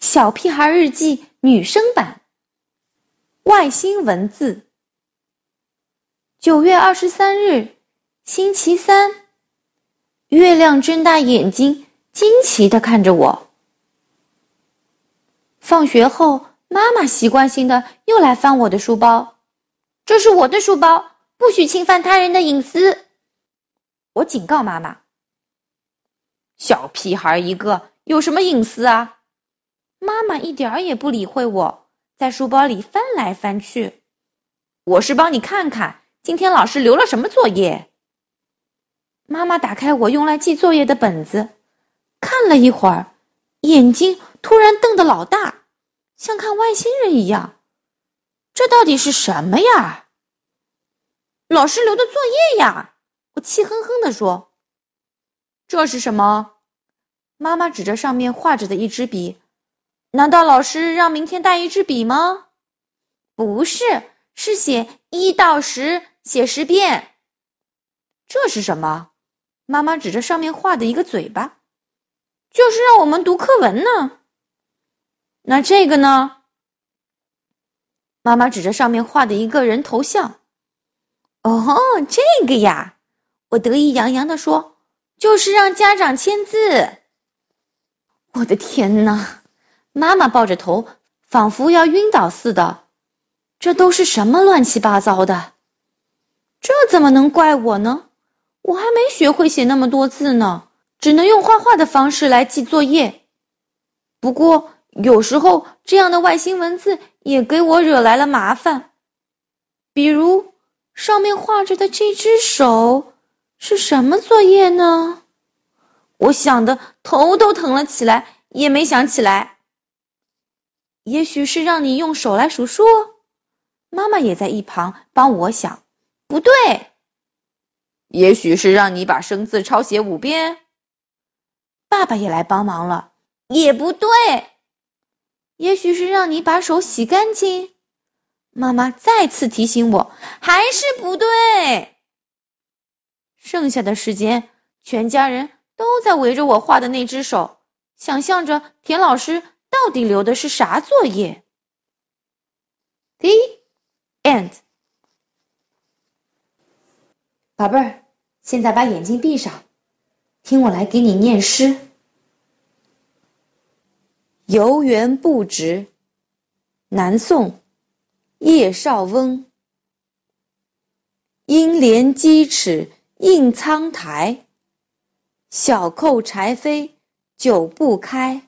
小屁孩日记女生版，外星文字。九月二十三日，星期三，月亮睁大眼睛，惊奇的看着我。放学后，妈妈习惯性的又来翻我的书包，这是我的书包，不许侵犯他人的隐私。我警告妈妈：“小屁孩一个，有什么隐私啊？”妈妈一点儿也不理会我，在书包里翻来翻去。我是帮你看看，今天老师留了什么作业。妈妈打开我用来记作业的本子，看了一会儿，眼睛突然瞪得老大，像看外星人一样。这到底是什么呀？老师留的作业呀！我气哼哼地说。这是什么？妈妈指着上面画着的一支笔。难道老师让明天带一支笔吗？不是，是写一到十，写十遍。这是什么？妈妈指着上面画的一个嘴巴，就是让我们读课文呢。那这个呢？妈妈指着上面画的一个人头像。哦，这个呀，我得意洋洋地说，就是让家长签字。我的天哪！妈妈抱着头，仿佛要晕倒似的。这都是什么乱七八糟的？这怎么能怪我呢？我还没学会写那么多字呢，只能用画画的方式来记作业。不过有时候这样的外星文字也给我惹来了麻烦。比如上面画着的这只手是什么作业呢？我想的头都疼了起来，也没想起来。也许是让你用手来数数，妈妈也在一旁帮我想。不对，也许是让你把生字抄写五遍。爸爸也来帮忙了。也不对，也许是让你把手洗干净。妈妈再次提醒我，还是不对。剩下的时间，全家人都在围着我画的那只手，想象着田老师。到底留的是啥作业？The end。宝贝儿，现在把眼睛闭上，听我来给你念诗。游园不值，南宋，叶绍翁。应怜屐齿映苍苔，小扣柴扉久不开。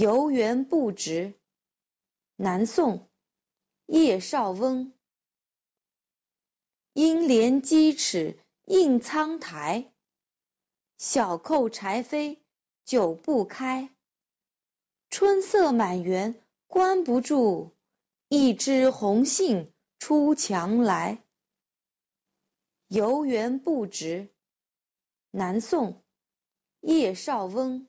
游园不值。南宋，叶绍翁。应怜屐齿映苍苔，小扣柴扉久不开。春色满园关不住，一枝红杏出墙来。游园不值。南宋，叶绍翁。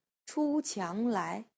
出墙来。